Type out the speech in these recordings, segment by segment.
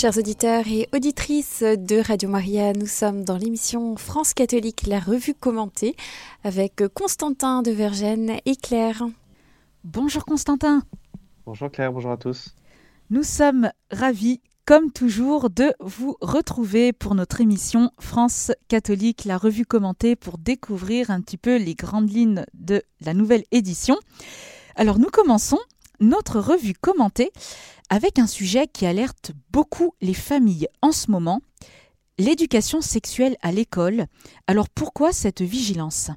Chers auditeurs et auditrices de Radio Maria, nous sommes dans l'émission France catholique, la revue commentée, avec Constantin de Vergennes et Claire. Bonjour Constantin. Bonjour Claire, bonjour à tous. Nous sommes ravis, comme toujours, de vous retrouver pour notre émission France catholique, la revue commentée, pour découvrir un petit peu les grandes lignes de la nouvelle édition. Alors nous commençons notre revue commentée avec un sujet qui alerte beaucoup les familles en ce moment, l'éducation sexuelle à l'école. Alors pourquoi cette vigilance?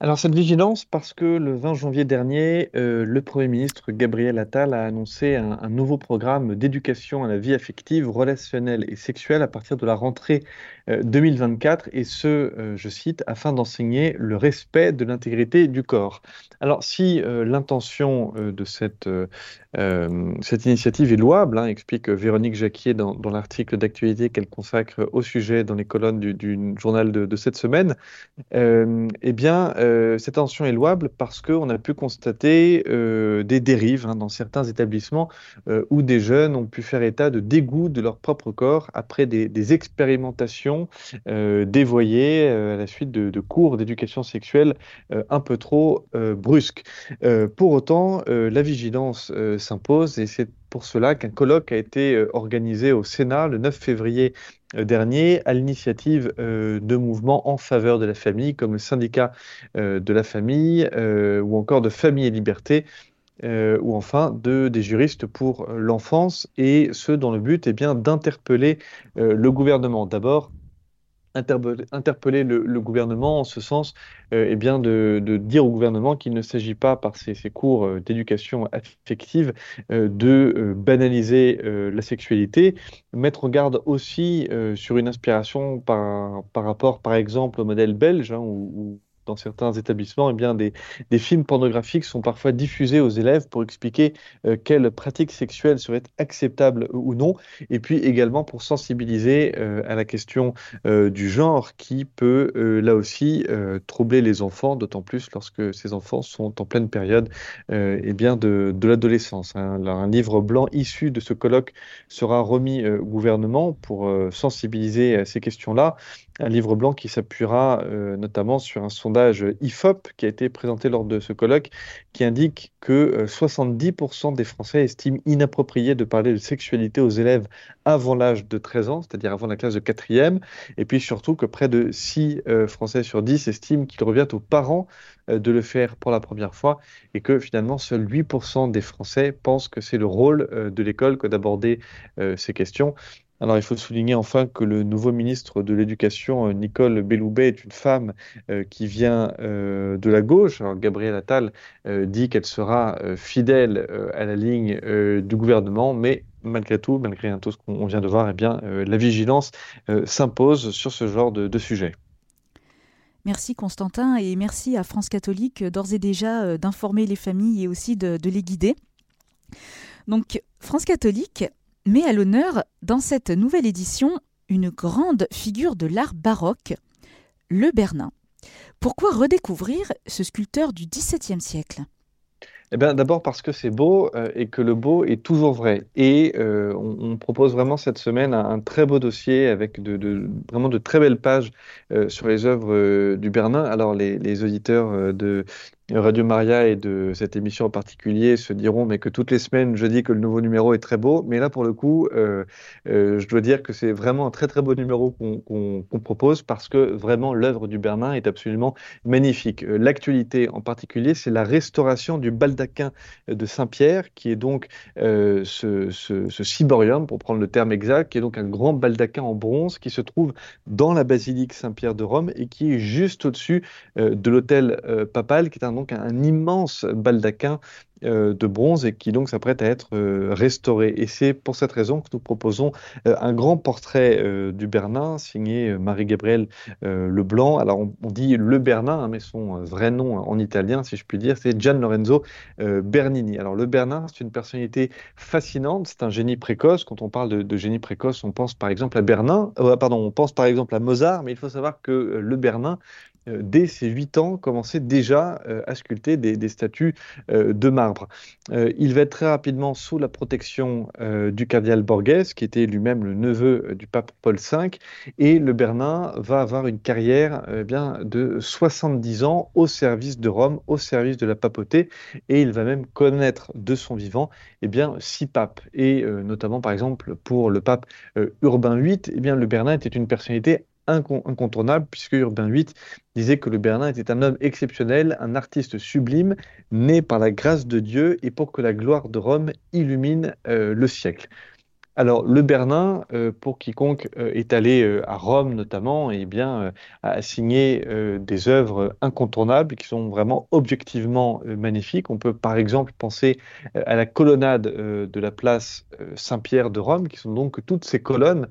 Alors cette vigilance, parce que le 20 janvier dernier, euh, le Premier ministre Gabriel Attal a annoncé un, nouveau programme d'éducation à la vie affective, relationnelle et sexuelle à partir de la rentrée 2024, euh, et ce, euh, je cite, afin d'enseigner le respect de l'intégrité du corps. Alors si l'intention de cette, cette initiative est louable, hein, explique Véronique Jacquier dans, dans l'article d'actualité qu'elle consacre au sujet dans les colonnes du, journal de, cette semaine, eh bien, euh, cette tension est louable parce qu'on a pu constater euh, des dérives hein, dans certains établissements euh, où des jeunes ont pu faire état de dégoût de leur propre corps après des, expérimentations dévoyées à la suite de, cours d'éducation sexuelle un peu trop brusques. pour autant, la vigilance s'impose et c'est pour cela qu'un colloque a été organisé au Sénat le 9 février euh, dernier à l'initiative euh, de mouvements en faveur de la famille, comme le syndicat euh, de la famille ou encore de Famille et Liberté. ou enfin de, des juristes pour l'enfance, et ce dont le but est bien d'interpeller le gouvernement. D'abord, interpeller le, gouvernement en ce sens, euh, eh bien de, dire au gouvernement qu'il ne s'agit pas, par ces, cours euh, d'éducation affective, euh, de banaliser la sexualité, mettre en garde aussi sur une inspiration par, rapport, par exemple, au modèle belge, hein, dans certains établissements, eh bien, des, films pornographiques sont parfois diffusés aux élèves pour expliquer euh, quelles pratiques sexuelles seraient acceptables ou non, et puis également pour sensibiliser euh, à la question euh, du genre qui peut là aussi troubler les enfants, d'autant plus lorsque ces enfants sont en pleine période eh bien de, l'adolescence. Hein. Un livre blanc issu de ce colloque sera remis au gouvernement pour sensibiliser à ces questions-là un livre blanc qui s'appuiera notamment sur un sondage IFOP qui a été présenté lors de ce colloque, qui indique que 70% euh, des Français estiment inapproprié de parler de sexualité aux élèves avant l'âge de 13 ans, c'est-à-dire avant la classe de quatrième, et puis surtout que près de 6 euh, Français sur 10 estiment qu'il revient aux parents de le faire pour la première fois, et que finalement seuls 8% des Français pensent que c'est le rôle de l'école que d'aborder ces questions. Alors, il faut souligner enfin que le nouveau ministre de l'Éducation, euh, Nicole Belloubet, est une femme euh, qui vient euh, de la gauche. Alors, Gabriel Attal dit qu'elle sera fidèle à la ligne du gouvernement, mais malgré tout, malgré tout ce qu'on vient de voir, eh bien, la vigilance s'impose sur ce genre de, sujet. Merci Constantin et merci à France catholique d'ores et déjà d'informer les familles et aussi de les guider. Donc, France catholique met à l'honneur dans cette nouvelle édition une grande figure de l'art baroque, le Bernin. Pourquoi redécouvrir ce sculpteur du XVIIe siècle? Eh bien, d'abord parce que c'est beau euh, et que le beau est toujours vrai. Et euh, on, propose vraiment cette semaine un, très beau dossier avec vraiment de très belles pages euh, sur les œuvres du Bernin. Alors, les auditeurs de Radio Maria et de cette émission en particulier se diront mais que toutes les semaines je dis que le nouveau numéro est très beau, mais là pour le coup, euh, euh, je dois dire que c'est vraiment un très très beau numéro qu'on propose parce que vraiment l'œuvre du Bernin est absolument magnifique. Euh, l'actualité en particulier, c'est la restauration du baldaquin de Saint-Pierre, qui est donc ce, ce, ce, ciborium, pour prendre le terme exact, qui est donc un grand baldaquin en bronze qui se trouve dans la basilique Saint-Pierre de Rome et qui est juste au-dessus de l'hôtel papal, qui est un donc un immense baldaquin euh, de bronze et qui donc s'apprête à être euh, restauré. Et c'est pour cette raison que nous proposons euh, un grand portrait du Bernin signé Marie-Gabrielle Leblanc. Alors on, dit Le Bernin, hein, mais son vrai nom en italien, si je puis dire, c'est Gian Lorenzo Bernini. Alors le Bernin, c'est une personnalité fascinante, c'est un génie précoce. Quand on parle de, génie précoce, on pense par exemple à Bernin, pardon, on pense par exemple à Mozart, mais il faut savoir que le Bernin dès ses 8 ans, commençait déjà à sculpter des, statues de marbre. il va être très rapidement sous la protection du cardinal Borghese, qui était lui-même le neveu du pape Paul V, et le Bernin va avoir une carrière bien, de 70 ans au service de Rome, au service de la papauté, et il va même connaître de son vivant eh bien, six papes, et notamment par exemple pour le pape Urbain VIII, eh bien, le Bernin était une personnalité incontournable, puisque Urbain VIII disait que le Bernin était un homme exceptionnel, un artiste sublime, né par la grâce de Dieu et pour que la gloire de Rome illumine euh, le siècle. Alors, le Bernin, euh, pour quiconque euh, est allé euh, à Rome notamment, eh bien, a signé des œuvres incontournables qui sont vraiment objectivement magnifiques. On peut par exemple penser à la colonnade de la place Saint-Pierre de Rome, qui sont donc toutes ces colonnes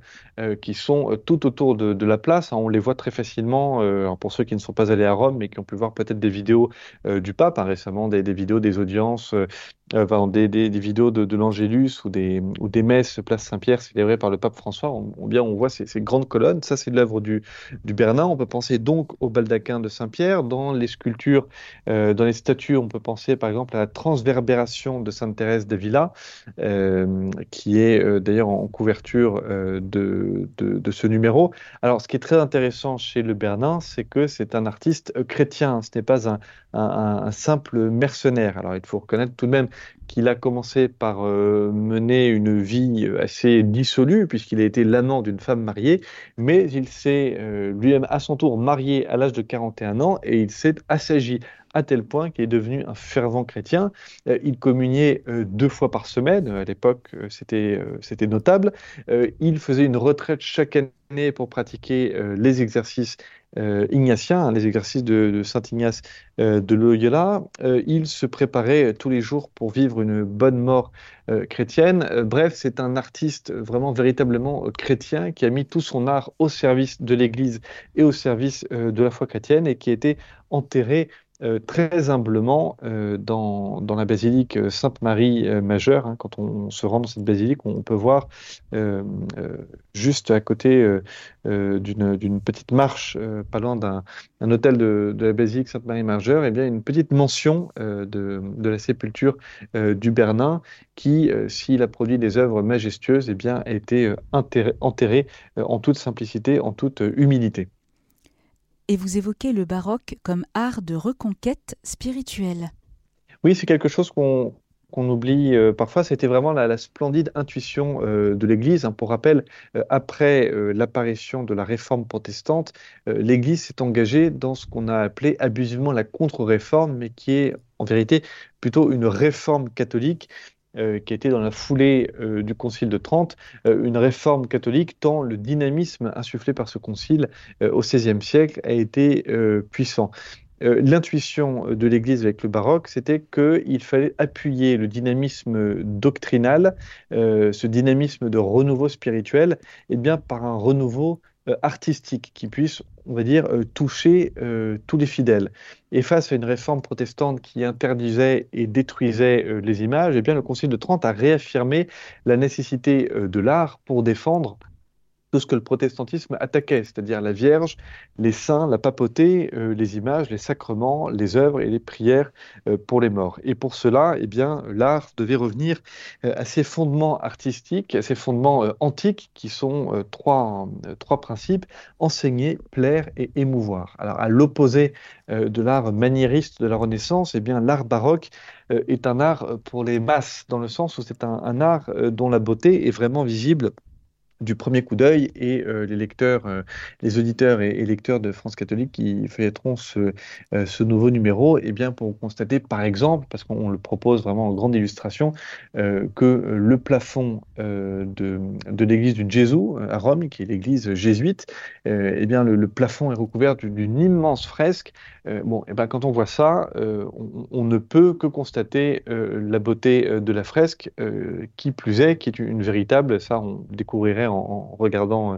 qui sont tout autour de, la place. Hein. on les voit très facilement, pour ceux qui ne sont pas allés à Rome, mais qui ont pu voir peut-être des vidéos du pape hein, récemment, des, vidéos des audiences euh, des, vidéos de, l'Angélus ou des, ou des messes place Saint-Pierre célébrées par le pape François, on, bien on voit ces, grandes colonnes. Ça, c'est l'œuvre du, du Bernin. On peut penser donc au baldaquin de Saint-Pierre. Dans les sculptures, euh, dans les statues, on peut penser par exemple à la transverbération de Sainte Thérèse d'Avila, euh, qui est euh, d'ailleurs en couverture de, de, ce numéro. Alors, ce qui est très intéressant chez le Bernin, c'est que c'est un artiste chrétien. Ce n'est pas un, un, simple mercenaire. Alors, il faut reconnaître tout de même qu'il a commencé par euh, mener une vie assez dissolue, puisqu'il a été l'amant d'une femme mariée, mais il s'est euh, lui-même à son tour marié à l'âge de 41 ans et il s'est assagi à tel point qu'il est devenu un fervent chrétien. Euh, il communiait deux fois par semaine, à l'époque c'était notable. il faisait une retraite chaque année pour pratiquer les exercices ignatien, hein, les exercices de, Saint Ignace euh, de Loyola. Euh, il se préparait tous les jours pour vivre une bonne mort chrétienne. bref, c'est un artiste vraiment véritablement chrétien qui a mis tout son art au service de l'Église et au service de la foi chrétienne et qui a été enterré euh, très humblement euh, dans, la basilique Sainte-Marie euh, majeure. Hein, quand on, se rend dans cette basilique, on, peut voir juste à côté d'une petite marche, pas loin d'un hôtel de, la basilique Sainte-Marie majeure, eh bien une petite mention de, la sépulture du Bernin qui, s'il a produit des œuvres majestueuses, eh bien, a été enterré en toute simplicité, en toute humilité et vous évoquez le baroque comme art de reconquête spirituelle. Oui, c'est quelque chose qu'on oublie euh, parfois, c'était vraiment la, splendide intuition euh, de l'Église. Hein. Pour rappel, euh, après l'apparition de la réforme protestante, l'Église s'est engagée dans ce qu'on a appelé abusivement la contre-réforme, mais qui est en vérité plutôt une réforme catholique euh, qui était dans la foulée euh, du Concile de Trente, euh, une réforme catholique, tant le dynamisme insufflé par ce concile au XVIe siècle a été puissant. L'intuition de l'Église avec le baroque, c'était qu'il fallait appuyer le dynamisme doctrinal, ce dynamisme de renouveau spirituel, et eh bien par un renouveau artistique qui puisse on va dire, euh, toucher euh, tous les fidèles. Et face à une réforme protestante qui interdisait et détruisait euh, les images, eh bien, le Concile de Trente a réaffirmé la nécessité de l'art pour défendre tout ce que le protestantisme attaquait, c'est-à-dire la Vierge, les saints, la papauté, euh, les images, les sacrements, les œuvres et les prières euh, pour les morts. Et pour cela, eh bien, l'art devait revenir euh, à ses fondements artistiques, à ses fondements antiques, qui sont trois, principes enseigner, plaire et émouvoir. Alors, à l'opposé de l'art maniériste de la Renaissance, eh bien, l'art baroque est un art pour les masses, dans le sens où c'est un art dont la beauté est vraiment visible du premier coup d'œil et euh, les lecteurs, euh, les auditeurs et, lecteurs de France catholique qui feuilletteront ce, euh, ce nouveau numéro, et eh bien pour constater par exemple, parce qu'on le propose vraiment en grande illustration, que le plafond de, de l'église du Jésus à Rome, qui est l'église jésuite, eh bien le, plafond est recouvert d'une immense fresque. bon, et eh ben quand on voit ça, on, ne peut que constater la beauté de la fresque, qui plus est, qui est une véritable, ça on découvrirait en, regardant euh,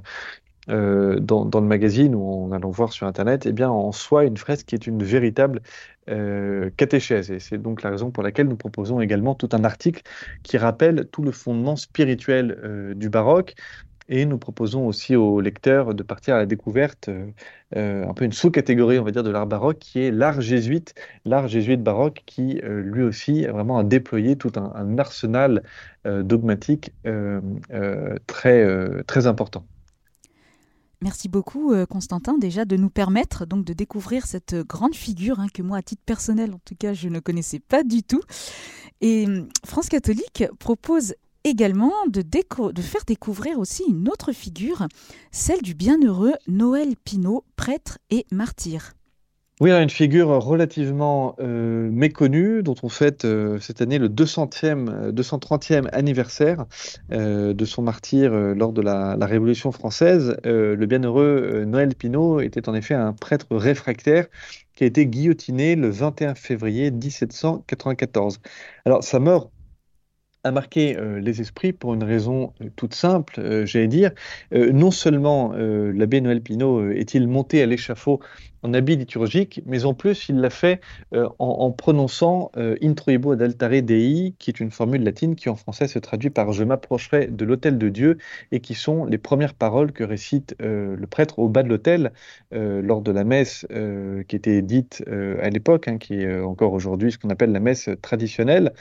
euh, dans, le magazine ou en allant voir sur Internet, eh bien, en soi, une fresque qui est une véritable euh, catéchèse. Et c'est donc la raison pour laquelle nous proposons également tout un article qui rappelle tout le fondement spirituel du baroque Et nous proposons aussi aux lecteurs de partir à la découverte, un peu une sous-catégorie, on va dire, de l'art baroque, qui est l'art jésuite, l'art jésuite baroque, qui lui aussi vraiment a déployé tout un, arsenal dogmatique très, très important. Merci beaucoup euh, Constantin déjà de nous permettre donc de découvrir cette grande figure hein, que moi à titre personnel en tout cas je ne connaissais pas du tout. Et hum, France catholique propose également de, de faire découvrir aussi une autre figure, celle du bienheureux Noël Pinault, prêtre et martyr. Oui, une figure relativement euh, méconnue, dont on fête euh, cette année le 200e, 230e anniversaire euh, de son martyr lors de la, Révolution française. le bienheureux Noël Pinault était en effet un prêtre réfractaire qui a été guillotiné le 21 février 1794. Alors, sa mort a marqué euh, les esprits pour une raison euh, toute simple, euh, j'allais dire. non seulement l'abbé Noël Pinault est-il monté à l'échafaud en habit liturgique, mais en plus il l'a fait en, prononçant Introibo ad altare Dei, qui est une formule latine qui en français se traduit par Je m'approcherai de l'autel de Dieu, et qui sont les premières paroles que récite le prêtre au bas de l'autel lors de la messe qui était dite à l'époque, hein, qui est encore aujourd'hui ce qu'on appelle la messe traditionnelle.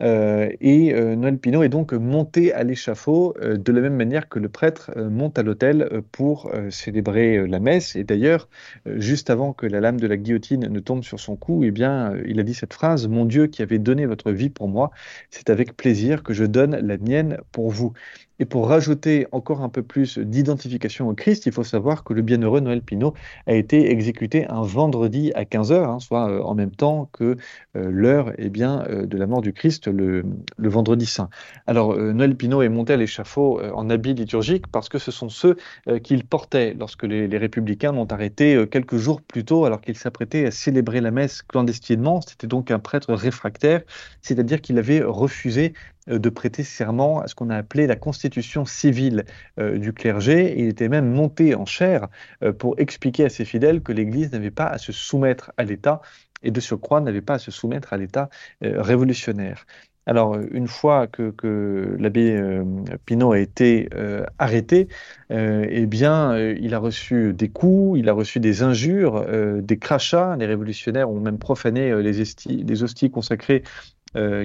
Euh, et euh, Noël Pinault est donc monté à l'échafaud euh, de la même manière que le prêtre monte à l'autel pour célébrer la messe. Et d'ailleurs, juste avant que la lame de la guillotine ne tombe sur son cou, eh bien, il a dit cette phrase Mon Dieu qui avait donné votre vie pour moi, c'est avec plaisir que je donne la mienne pour vous. Et pour rajouter encore un peu plus d'identification au Christ, il faut savoir que le bienheureux Noël Pinault a été exécuté un vendredi à 15h, hein, soit euh, en même temps que euh, l'heure eh bien, euh, de la mort du Christ, le, vendredi saint. Alors Noël Pinault est monté à l'échafaud en habit liturgique parce que ce sont ceux qu'il portait lorsque les, républicains l'ont arrêté quelques jours plus tôt alors qu'il s'apprêtait à célébrer la messe clandestinement. C'était donc un prêtre réfractaire, c'est-à-dire qu'il avait refusé de prêter serment à ce qu'on a appelé la constitution civile euh, du clergé. Il était même monté en chair euh, pour expliquer à ses fidèles que l'Église n'avait pas à se soumettre à l'État et de surcroît n'avait pas à se soumettre à l'État révolutionnaire. Alors, une fois que, l'abbé Pinault a été arrêté, eh bien, il a reçu des coups, il a reçu des injures, des crachats. Les révolutionnaires ont même profané les, les hosties consacrées euh,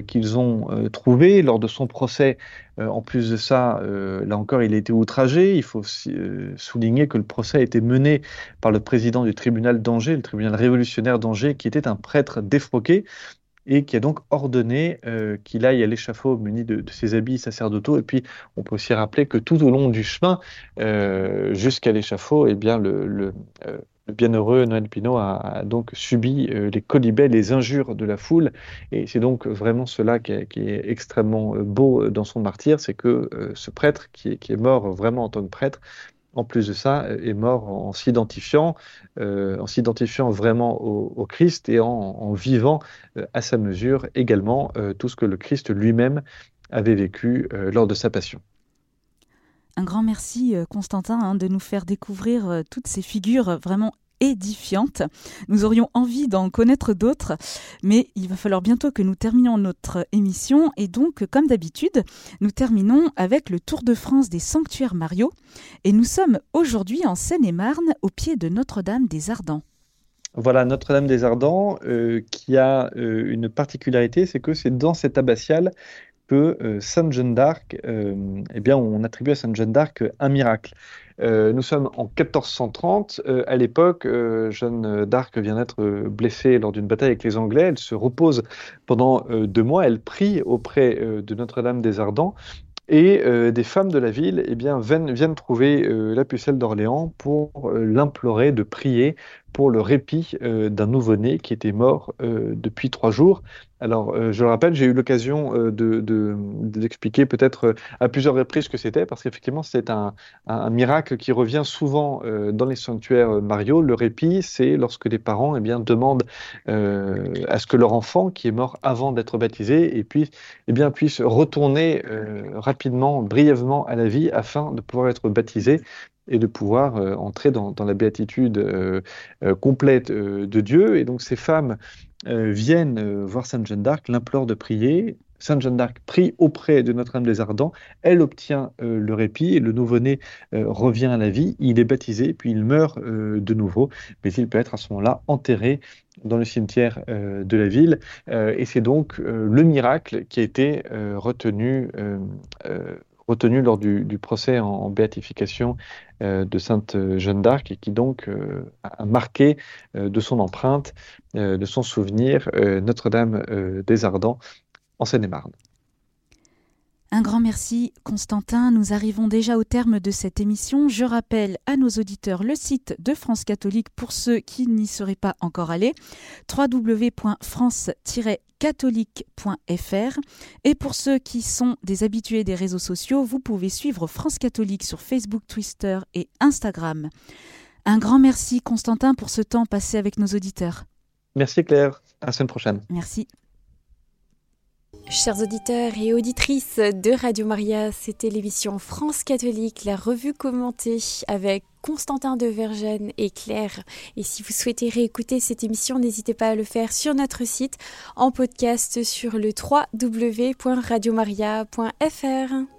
qu'ils ont euh, trouvé lors de son procès. Euh, en plus de ça, là encore, il a été outragé. Il faut souligner que le procès a été mené par le président du tribunal d'Angers, le tribunal révolutionnaire d'Angers, qui était un prêtre défroqué et qui a donc ordonné qu'il aille à l'échafaud muni de, ses habits sacerdotaux. Et puis, on peut aussi rappeler que tout au long du chemin jusqu'à l'échafaud, eh bien, le bienheureux Noël Pinault a, donc subi euh, les colibets, les injures de la foule. Et c'est donc vraiment cela qui est, extrêmement euh, beau euh, dans son martyr, c'est que ce prêtre qui est, mort vraiment en tant que prêtre, en plus de ça, est mort en, s'identifiant, en s'identifiant vraiment au, Christ et en, vivant à sa mesure également tout ce que le Christ lui-même avait vécu lors de sa passion. Un grand merci euh, Constantin hein, de nous faire découvrir euh, toutes ces figures vraiment édifiantes. Nous aurions envie d'en connaître d'autres, mais il va falloir bientôt que nous terminions notre émission et donc, comme d'habitude, nous terminons avec le Tour de France des sanctuaires Mario et nous sommes aujourd'hui en Seine-et-Marne au pied de Notre-Dame des Ardents. Voilà, Notre-Dame des Ardents, euh, qui a une particularité, c'est que c'est dans cette abbatiale que euh, Sainte Jeanne d'Arc, euh, eh bien, on attribue à Sainte Jeanne d'Arc un miracle. Euh, nous sommes en 1430. à l'époque, Jeanne d'Arc vient d'être blessée lors d'une bataille avec les Anglais. Elle se repose pendant deux mois. Elle prie auprès de Notre-Dame des Ardents. Et des femmes de la ville eh bien, viennent trouver la pucelle d'Orléans pour l'implorer de prier pour le répit d'un nouveau-né qui était mort depuis trois jours. Alors, euh, je le rappelle, j'ai eu l'occasion euh, d'expliquer peut-être euh, à plusieurs reprises ce que c'était, parce qu'effectivement, c'est un, miracle qui revient souvent dans les sanctuaires Mario. Le répit, c'est lorsque les parents eh bien, demandent à ce que leur enfant, qui est mort avant d'être baptisé, et puis, eh bien, puisse retourner rapidement, brièvement à la vie afin de pouvoir être baptisé et de pouvoir entrer dans, la béatitude complète de Dieu. Et donc, ces femmes euh, viennent euh, voir Sainte Jeanne d'Arc, l'implorent de prier. Sainte Jeanne d'Arc prie auprès de Notre-Dame des Ardents, elle obtient le répit et le nouveau-né revient à la vie, il est baptisé, puis il meurt de nouveau, mais il peut être à ce moment-là enterré dans le cimetière de la ville. et c'est donc le miracle qui a été retenu retenu lors du, procès en, béatification euh, de Sainte Jeanne d'Arc et qui donc euh, a marqué euh, de son empreinte, de son souvenir, Notre-Dame des Ardents en Seine-et-Marne. Un grand merci, Constantin. Nous arrivons déjà au terme de cette émission. Je rappelle à nos auditeurs le site de France Catholique pour ceux qui n'y seraient pas encore allés www.france-catholique.fr. Et pour ceux qui sont des habitués des réseaux sociaux, vous pouvez suivre France Catholique sur Facebook, Twitter et Instagram. Un grand merci, Constantin, pour ce temps passé avec nos auditeurs. Merci, Claire. À la semaine prochaine. Merci. Chers auditeurs et auditrices de Radio Maria, c'était l'émission France catholique, la revue commentée avec Constantin de Vergennes et Claire. Et si vous souhaitez réécouter cette émission, n'hésitez pas à le faire sur notre site en podcast sur le www.radiomaria.fr.